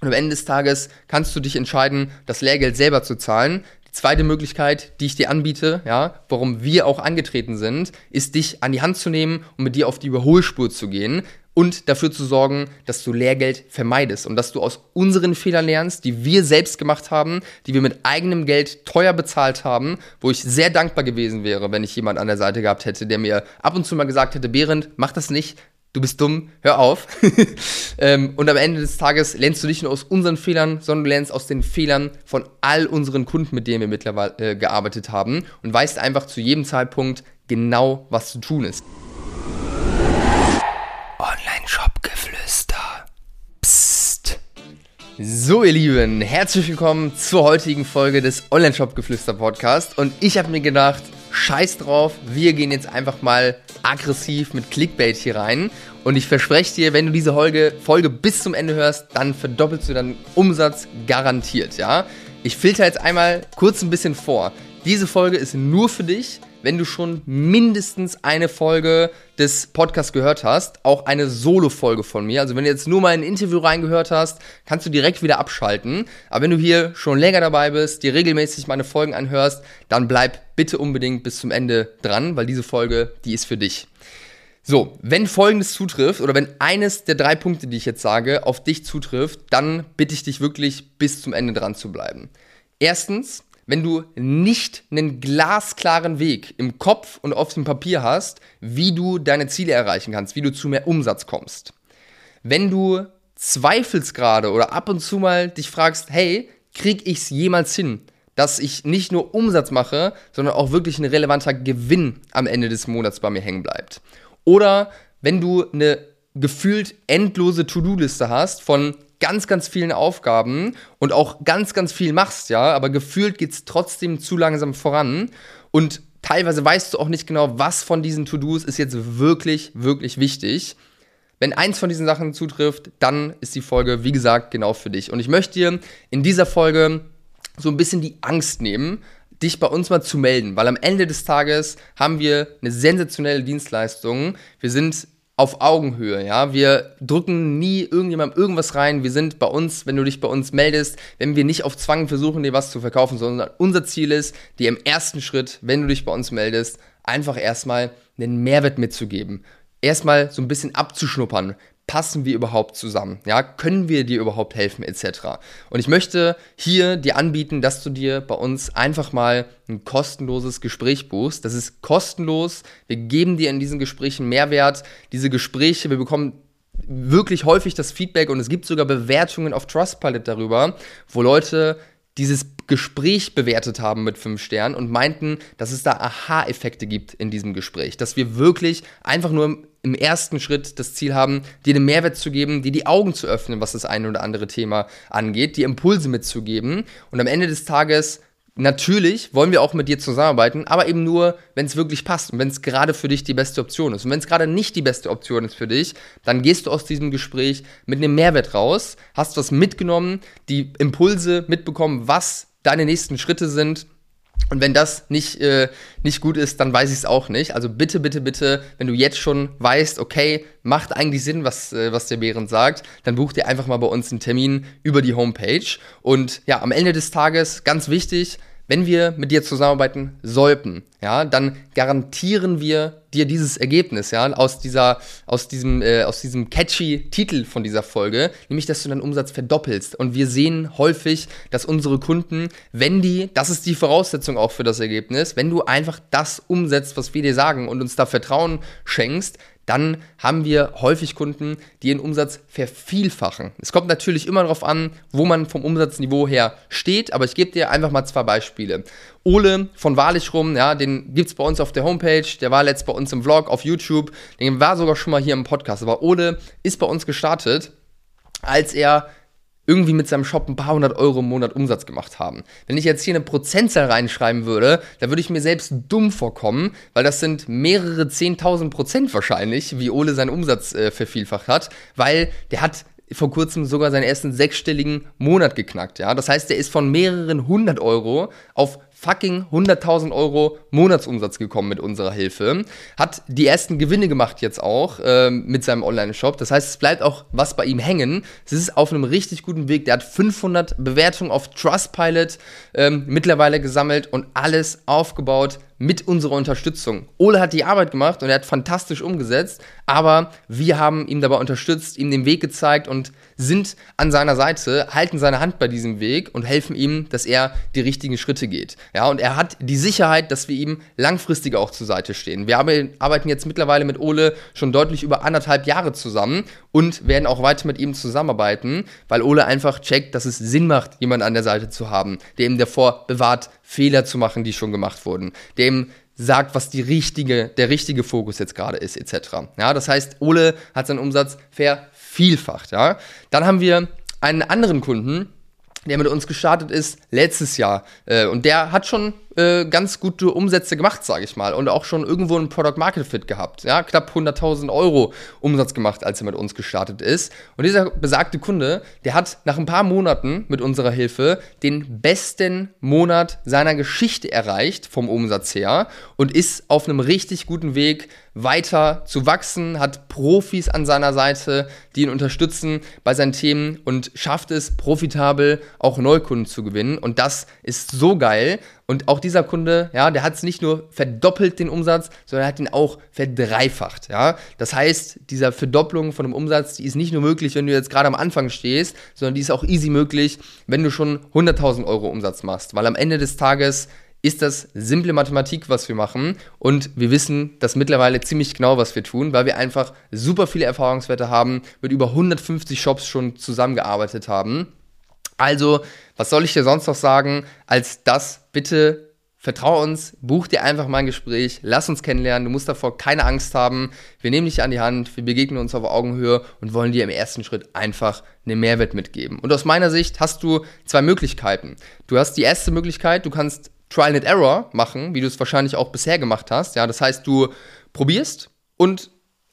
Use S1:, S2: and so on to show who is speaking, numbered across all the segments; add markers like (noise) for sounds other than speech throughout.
S1: Und am Ende des Tages kannst du dich entscheiden, das Lehrgeld selber zu zahlen. Die zweite Möglichkeit, die ich dir anbiete, ja, warum wir auch angetreten sind, ist dich an die Hand zu nehmen und mit dir auf die Überholspur zu gehen und dafür zu sorgen, dass du Lehrgeld vermeidest und dass du aus unseren Fehlern lernst, die wir selbst gemacht haben, die wir mit eigenem Geld teuer bezahlt haben, wo ich sehr dankbar gewesen wäre, wenn ich jemand an der Seite gehabt hätte, der mir ab und zu mal gesagt hätte, Behrend, mach das nicht, du bist dumm, hör auf. (laughs) ähm, und am Ende des Tages lernst du nicht nur aus unseren Fehlern, sondern du lernst aus den Fehlern von all unseren Kunden, mit denen wir mittlerweile äh, gearbeitet haben und weißt einfach zu jedem Zeitpunkt genau, was zu tun ist. Online-Shop-Geflüster. Psst. So, ihr Lieben, herzlich willkommen zur heutigen Folge des Online-Shop-Geflüster-Podcast. Und ich habe mir gedacht, scheiß drauf, wir gehen jetzt einfach mal aggressiv mit Clickbait hier rein. Und ich verspreche dir, wenn du diese Folge, Folge bis zum Ende hörst, dann verdoppelst du deinen Umsatz garantiert, ja? Ich filter jetzt einmal kurz ein bisschen vor. Diese Folge ist nur für dich, wenn du schon mindestens eine Folge des Podcasts gehört hast, auch eine Solo-Folge von mir. Also wenn du jetzt nur mal ein Interview reingehört hast, kannst du direkt wieder abschalten. Aber wenn du hier schon länger dabei bist, dir regelmäßig meine Folgen anhörst, dann bleib bitte unbedingt bis zum Ende dran, weil diese Folge, die ist für dich. So, wenn folgendes zutrifft oder wenn eines der drei Punkte, die ich jetzt sage, auf dich zutrifft, dann bitte ich dich wirklich bis zum Ende dran zu bleiben. Erstens, wenn du nicht einen glasklaren Weg im Kopf und auf dem Papier hast, wie du deine Ziele erreichen kannst, wie du zu mehr Umsatz kommst. Wenn du zweifelst gerade oder ab und zu mal dich fragst, hey, krieg ich's jemals hin, dass ich nicht nur Umsatz mache, sondern auch wirklich ein relevanter Gewinn am Ende des Monats bei mir hängen bleibt. Oder wenn du eine gefühlt endlose To-Do-Liste hast von ganz, ganz vielen Aufgaben und auch ganz, ganz viel machst, ja, aber gefühlt geht es trotzdem zu langsam voran und teilweise weißt du auch nicht genau, was von diesen To-Dos ist jetzt wirklich, wirklich wichtig. Wenn eins von diesen Sachen zutrifft, dann ist die Folge, wie gesagt, genau für dich. Und ich möchte dir in dieser Folge so ein bisschen die Angst nehmen, dich bei uns mal zu melden, weil am Ende des Tages haben wir eine sensationelle Dienstleistung. Wir sind auf Augenhöhe, ja. Wir drücken nie irgendjemandem irgendwas rein. Wir sind bei uns, wenn du dich bei uns meldest, wenn wir nicht auf Zwang versuchen, dir was zu verkaufen, sondern unser Ziel ist, dir im ersten Schritt, wenn du dich bei uns meldest, einfach erstmal einen Mehrwert mitzugeben. Erstmal so ein bisschen abzuschnuppern passen wir überhaupt zusammen? Ja, können wir dir überhaupt helfen etc. Und ich möchte hier dir anbieten, dass du dir bei uns einfach mal ein kostenloses Gespräch buchst. Das ist kostenlos. Wir geben dir in diesen Gesprächen Mehrwert. Diese Gespräche, wir bekommen wirklich häufig das Feedback und es gibt sogar Bewertungen auf Trustpilot darüber, wo Leute dieses Gespräch bewertet haben mit fünf Sternen und meinten, dass es da Aha-Effekte gibt in diesem Gespräch, dass wir wirklich einfach nur im ersten Schritt das Ziel haben, dir einen Mehrwert zu geben, dir die Augen zu öffnen, was das eine oder andere Thema angeht, dir Impulse mitzugeben und am Ende des Tages Natürlich wollen wir auch mit dir zusammenarbeiten, aber eben nur, wenn es wirklich passt und wenn es gerade für dich die beste Option ist. Und wenn es gerade nicht die beste Option ist für dich, dann gehst du aus diesem Gespräch mit einem Mehrwert raus, hast was mitgenommen, die Impulse mitbekommen, was deine nächsten Schritte sind und wenn das nicht, äh, nicht gut ist, dann weiß ich es auch nicht. Also bitte, bitte, bitte, wenn du jetzt schon weißt, okay, macht eigentlich Sinn, was, äh, was der Behrend sagt, dann buch dir einfach mal bei uns einen Termin über die Homepage. Und ja, am Ende des Tages, ganz wichtig, wenn wir mit dir zusammenarbeiten sollten, ja, dann garantieren wir dir dieses Ergebnis, ja, aus dieser, aus diesem, äh, aus diesem catchy Titel von dieser Folge, nämlich, dass du deinen Umsatz verdoppelst. Und wir sehen häufig, dass unsere Kunden, wenn die, das ist die Voraussetzung auch für das Ergebnis, wenn du einfach das umsetzt, was wir dir sagen und uns da Vertrauen schenkst, dann haben wir häufig Kunden, die ihren Umsatz vervielfachen. Es kommt natürlich immer darauf an, wo man vom Umsatzniveau her steht, aber ich gebe dir einfach mal zwei Beispiele. Ole von Wahrlich rum, ja, den gibt es bei uns auf der Homepage, der war letzt bei uns im Vlog auf YouTube, den war sogar schon mal hier im Podcast, aber Ole ist bei uns gestartet, als er irgendwie mit seinem Shop ein paar hundert Euro im Monat Umsatz gemacht haben. Wenn ich jetzt hier eine Prozentzahl reinschreiben würde, dann würde ich mir selbst dumm vorkommen, weil das sind mehrere 10.000 Prozent wahrscheinlich, wie Ole seinen Umsatz äh, vervielfacht hat, weil der hat vor kurzem sogar seinen ersten sechsstelligen Monat geknackt. Ja? Das heißt, der ist von mehreren hundert Euro auf fucking 100.000 Euro Monatsumsatz gekommen mit unserer Hilfe. Hat die ersten Gewinne gemacht jetzt auch ähm, mit seinem Online-Shop. Das heißt, es bleibt auch was bei ihm hängen. Es ist auf einem richtig guten Weg. Der hat 500 Bewertungen auf Trustpilot ähm, mittlerweile gesammelt und alles aufgebaut mit unserer Unterstützung. Ole hat die Arbeit gemacht und er hat fantastisch umgesetzt, aber wir haben ihm dabei unterstützt, ihm den Weg gezeigt und sind an seiner Seite, halten seine Hand bei diesem Weg und helfen ihm, dass er die richtigen Schritte geht. Ja, und er hat die Sicherheit, dass wir ihm langfristig auch zur Seite stehen. Wir arbeiten jetzt mittlerweile mit Ole schon deutlich über anderthalb Jahre zusammen und werden auch weiter mit ihm zusammenarbeiten, weil Ole einfach checkt, dass es Sinn macht, jemanden an der Seite zu haben, der ihm davor bewahrt, Fehler zu machen, die schon gemacht wurden, der ihm sagt, was die richtige, der richtige Fokus jetzt gerade ist, etc. Ja, das heißt, Ole hat seinen Umsatz vervielfacht. Ja, dann haben wir einen anderen Kunden, der mit uns gestartet ist letztes Jahr äh, und der hat schon äh, ganz gute Umsätze gemacht, sage ich mal. Und auch schon irgendwo ein Product Market Fit gehabt. Ja, knapp 100.000 Euro Umsatz gemacht, als er mit uns gestartet ist. Und dieser besagte Kunde, der hat nach ein paar Monaten mit unserer Hilfe den besten Monat seiner Geschichte erreicht, vom Umsatz her. Und ist auf einem richtig guten Weg, weiter zu wachsen, hat Profis an seiner Seite, die ihn unterstützen bei seinen Themen und schafft es profitabel auch Neukunden zu gewinnen. Und das ist so geil. Und auch dieser Kunde, ja, der hat es nicht nur verdoppelt den Umsatz, sondern hat ihn auch verdreifacht, ja. Das heißt, dieser Verdopplung von dem Umsatz, die ist nicht nur möglich, wenn du jetzt gerade am Anfang stehst, sondern die ist auch easy möglich, wenn du schon 100.000 Euro Umsatz machst. Weil am Ende des Tages ist das simple Mathematik, was wir machen. Und wir wissen das mittlerweile ziemlich genau, was wir tun, weil wir einfach super viele Erfahrungswerte haben, mit über 150 Shops schon zusammengearbeitet haben. Also, was soll ich dir sonst noch sagen, als das bitte Vertrau uns, buch dir einfach mal ein Gespräch, lass uns kennenlernen, du musst davor keine Angst haben. Wir nehmen dich an die Hand, wir begegnen uns auf Augenhöhe und wollen dir im ersten Schritt einfach einen Mehrwert mitgeben. Und aus meiner Sicht hast du zwei Möglichkeiten. Du hast die erste Möglichkeit, du kannst Trial and Error machen, wie du es wahrscheinlich auch bisher gemacht hast. Ja, das heißt, du probierst und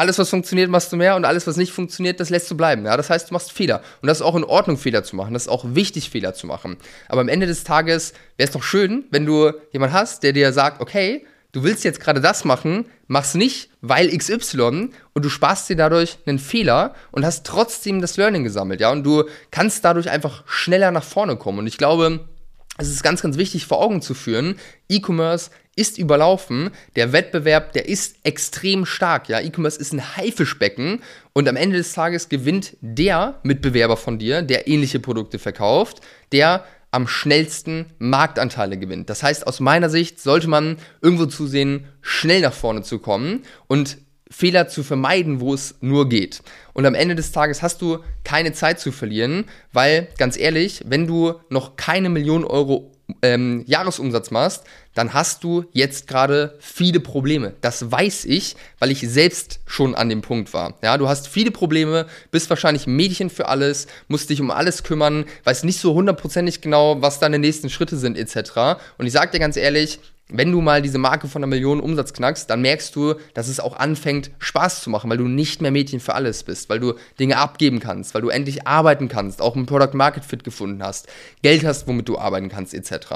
S1: alles, was funktioniert, machst du mehr und alles, was nicht funktioniert, das lässt du bleiben. Ja? Das heißt, du machst Fehler. Und das ist auch in Ordnung, Fehler zu machen. Das ist auch wichtig, Fehler zu machen. Aber am Ende des Tages wäre es doch schön, wenn du jemanden hast, der dir sagt, okay, du willst jetzt gerade das machen, mach's nicht, weil XY und du sparst dir dadurch einen Fehler und hast trotzdem das Learning gesammelt, ja, und du kannst dadurch einfach schneller nach vorne kommen. Und ich glaube, es ist ganz, ganz wichtig vor Augen zu führen, E-Commerce ist überlaufen. Der Wettbewerb, der ist extrem stark. Ja, E-Commerce ist ein Haifischbecken und am Ende des Tages gewinnt der Mitbewerber von dir, der ähnliche Produkte verkauft, der am schnellsten Marktanteile gewinnt. Das heißt, aus meiner Sicht sollte man irgendwo zusehen, schnell nach vorne zu kommen und Fehler zu vermeiden, wo es nur geht. Und am Ende des Tages hast du keine Zeit zu verlieren, weil ganz ehrlich, wenn du noch keine Million Euro ähm, Jahresumsatz machst, dann hast du jetzt gerade viele Probleme. Das weiß ich, weil ich selbst schon an dem Punkt war. Ja, du hast viele Probleme, bist wahrscheinlich Mädchen für alles, musst dich um alles kümmern, weißt nicht so hundertprozentig genau, was deine nächsten Schritte sind etc. Und ich sag dir ganz ehrlich, wenn du mal diese Marke von einer Million Umsatz knackst, dann merkst du, dass es auch anfängt, Spaß zu machen, weil du nicht mehr Mädchen für alles bist, weil du Dinge abgeben kannst, weil du endlich arbeiten kannst, auch ein Product Market Fit gefunden hast, Geld hast, womit du arbeiten kannst, etc.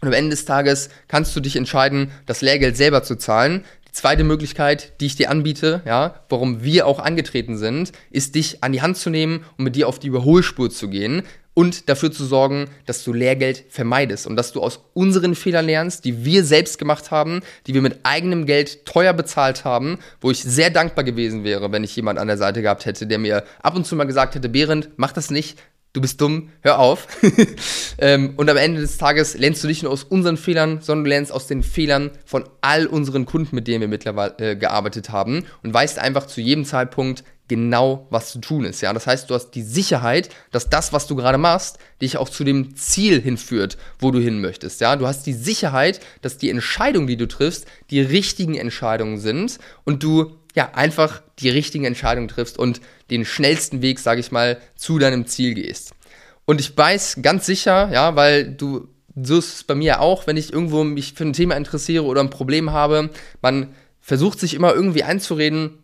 S1: Und am Ende des Tages kannst du dich entscheiden, das Lehrgeld selber zu zahlen. Die zweite Möglichkeit, die ich dir anbiete, ja, warum wir auch angetreten sind, ist dich an die Hand zu nehmen und mit dir auf die Überholspur zu gehen, und dafür zu sorgen, dass du Lehrgeld vermeidest und dass du aus unseren Fehlern lernst, die wir selbst gemacht haben, die wir mit eigenem Geld teuer bezahlt haben, wo ich sehr dankbar gewesen wäre, wenn ich jemand an der Seite gehabt hätte, der mir ab und zu mal gesagt hätte, Behrend, mach das nicht, du bist dumm, hör auf. (laughs) ähm, und am Ende des Tages lernst du nicht nur aus unseren Fehlern, sondern du lernst aus den Fehlern von all unseren Kunden, mit denen wir mittlerweile äh, gearbeitet haben und weißt einfach zu jedem Zeitpunkt, genau, was zu tun ist. Ja, das heißt, du hast die Sicherheit, dass das, was du gerade machst, dich auch zu dem Ziel hinführt, wo du hin möchtest. Ja, du hast die Sicherheit, dass die Entscheidungen, die du triffst, die richtigen Entscheidungen sind und du ja einfach die richtigen Entscheidungen triffst und den schnellsten Weg, sage ich mal, zu deinem Ziel gehst. Und ich weiß ganz sicher, ja, weil du so ist es bei mir auch, wenn ich irgendwo mich für ein Thema interessiere oder ein Problem habe, man versucht sich immer irgendwie einzureden,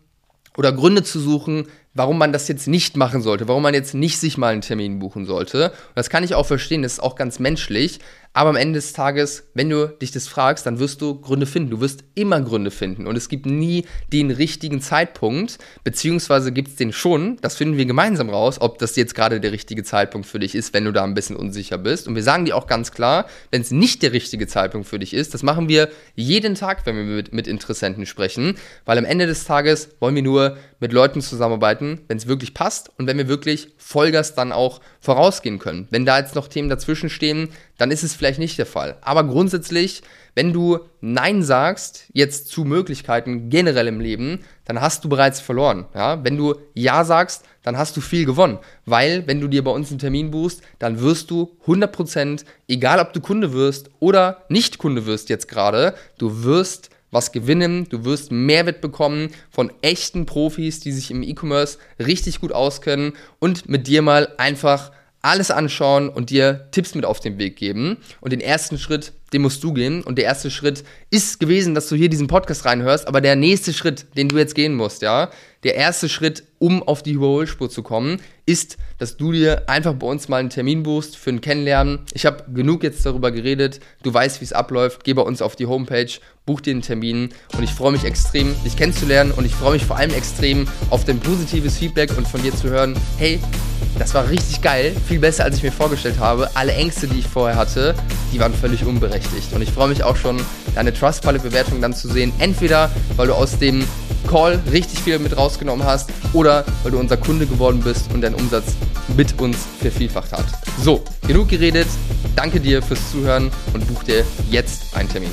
S1: oder Gründe zu suchen, warum man das jetzt nicht machen sollte, warum man jetzt nicht sich mal einen Termin buchen sollte. Und das kann ich auch verstehen, das ist auch ganz menschlich. Aber am Ende des Tages, wenn du dich das fragst, dann wirst du Gründe finden. Du wirst immer Gründe finden. Und es gibt nie den richtigen Zeitpunkt, beziehungsweise gibt es den schon. Das finden wir gemeinsam raus, ob das jetzt gerade der richtige Zeitpunkt für dich ist, wenn du da ein bisschen unsicher bist. Und wir sagen dir auch ganz klar, wenn es nicht der richtige Zeitpunkt für dich ist, das machen wir jeden Tag, wenn wir mit, mit Interessenten sprechen, weil am Ende des Tages wollen wir nur mit Leuten zusammenarbeiten, wenn es wirklich passt und wenn wir wirklich Vollgas dann auch vorausgehen können. Wenn da jetzt noch Themen dazwischen stehen, dann ist es vielleicht nicht der Fall. Aber grundsätzlich, wenn du Nein sagst, jetzt zu Möglichkeiten generell im Leben, dann hast du bereits verloren. Ja? Wenn du Ja sagst, dann hast du viel gewonnen. Weil, wenn du dir bei uns einen Termin buchst, dann wirst du 100%, egal ob du Kunde wirst oder nicht Kunde wirst jetzt gerade, du wirst was gewinnen, du wirst Mehrwert bekommen von echten Profis, die sich im E-Commerce richtig gut auskennen und mit dir mal einfach alles anschauen und dir Tipps mit auf den Weg geben. Und den ersten Schritt, den musst du gehen. Und der erste Schritt ist gewesen, dass du hier diesen Podcast reinhörst. Aber der nächste Schritt, den du jetzt gehen musst, ja, der erste Schritt, um auf die Überholspur zu kommen, ist, dass du dir einfach bei uns mal einen Termin buchst für ein Kennenlernen. Ich habe genug jetzt darüber geredet. Du weißt, wie es abläuft. Geh bei uns auf die Homepage, buch dir einen Termin. Und ich freue mich extrem, dich kennenzulernen. Und ich freue mich vor allem extrem auf dein positives Feedback und von dir zu hören, hey, das war richtig geil, viel besser als ich mir vorgestellt habe. Alle Ängste, die ich vorher hatte, die waren völlig unberechtigt. Und ich freue mich auch schon, deine Trustpilot-Bewertung dann zu sehen. Entweder, weil du aus dem Call richtig viel mit rausgenommen hast oder weil du unser Kunde geworden bist und deinen Umsatz mit uns vervielfacht hat. So, genug geredet. Danke dir fürs Zuhören und buch dir jetzt einen Termin.